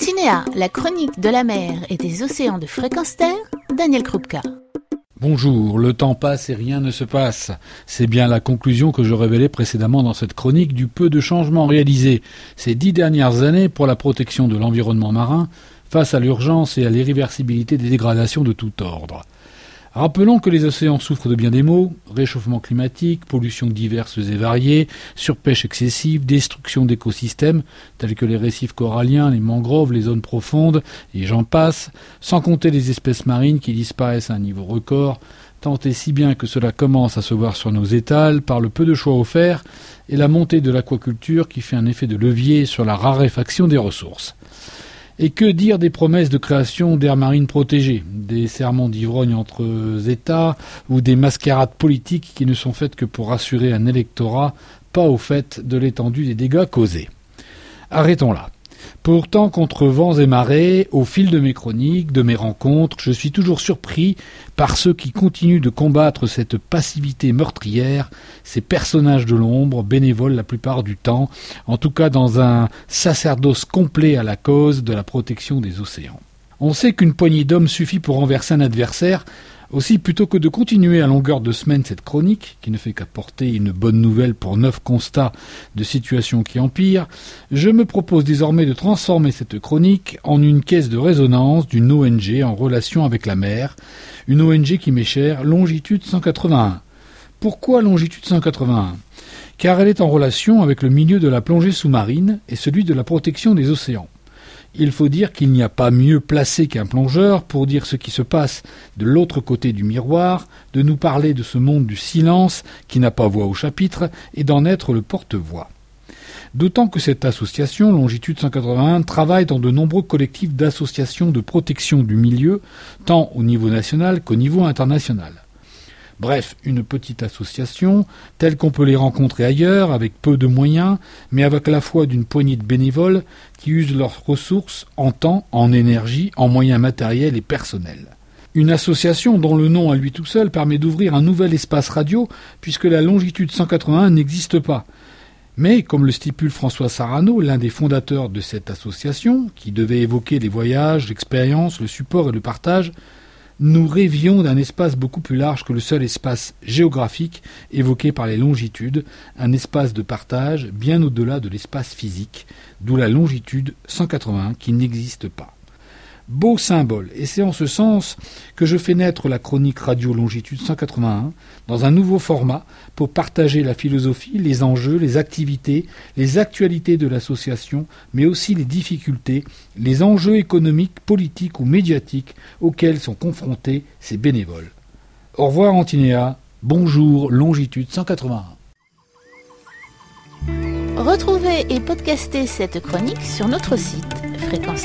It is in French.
Antinéa, la chronique de la mer et des océans de fréquence terre, Daniel Krupka. Bonjour, le temps passe et rien ne se passe. C'est bien la conclusion que je révélais précédemment dans cette chronique du peu de changements réalisés ces dix dernières années pour la protection de l'environnement marin face à l'urgence et à l'irréversibilité des dégradations de tout ordre. Rappelons que les océans souffrent de bien des maux, réchauffement climatique, pollutions diverses et variées, surpêche excessive, destruction d'écosystèmes tels que les récifs coralliens, les mangroves, les zones profondes, et j'en passe, sans compter les espèces marines qui disparaissent à un niveau record, tant et si bien que cela commence à se voir sur nos étals par le peu de choix offerts et la montée de l'aquaculture qui fait un effet de levier sur la raréfaction des ressources. Et que dire des promesses de création d'aires marines protégées, des serments d'ivrogne entre États ou des mascarades politiques qui ne sont faites que pour rassurer un électorat pas au fait de l'étendue des dégâts causés? Arrêtons là. Pourtant, contre vents et marées, au fil de mes chroniques, de mes rencontres, je suis toujours surpris par ceux qui continuent de combattre cette passivité meurtrière, ces personnages de l'ombre, bénévoles la plupart du temps, en tout cas dans un sacerdoce complet à la cause de la protection des océans. On sait qu'une poignée d'hommes suffit pour renverser un adversaire, aussi, plutôt que de continuer à longueur de semaine cette chronique, qui ne fait qu'apporter une bonne nouvelle pour neuf constats de situations qui empirent, je me propose désormais de transformer cette chronique en une caisse de résonance d'une ONG en relation avec la mer, une ONG qui m'est chère, Longitude 181. Pourquoi Longitude 181 Car elle est en relation avec le milieu de la plongée sous-marine et celui de la protection des océans. Il faut dire qu'il n'y a pas mieux placé qu'un plongeur pour dire ce qui se passe de l'autre côté du miroir, de nous parler de ce monde du silence qui n'a pas voix au chapitre et d'en être le porte-voix. D'autant que cette association, Longitude 181, travaille dans de nombreux collectifs d'associations de protection du milieu, tant au niveau national qu'au niveau international. Bref, une petite association, telle qu'on peut les rencontrer ailleurs, avec peu de moyens, mais avec la foi d'une poignée de bénévoles qui usent leurs ressources en temps, en énergie, en moyens matériels et personnels. Une association dont le nom à lui tout seul permet d'ouvrir un nouvel espace radio, puisque la longitude 181 n'existe pas. Mais, comme le stipule François Sarano, l'un des fondateurs de cette association, qui devait évoquer les voyages, l'expérience, le support et le partage, nous rêvions d'un espace beaucoup plus large que le seul espace géographique évoqué par les longitudes, un espace de partage bien au-delà de l'espace physique, d'où la longitude 181 qui n'existe pas. Beau symbole, et c'est en ce sens que je fais naître la chronique Radio Longitude 181 dans un nouveau format pour partager la philosophie, les enjeux, les activités, les actualités de l'association, mais aussi les difficultés, les enjeux économiques, politiques ou médiatiques auxquels sont confrontés ces bénévoles. Au revoir Antinéa, bonjour Longitude 181. Retrouvez et podcastez cette chronique sur notre site fréquence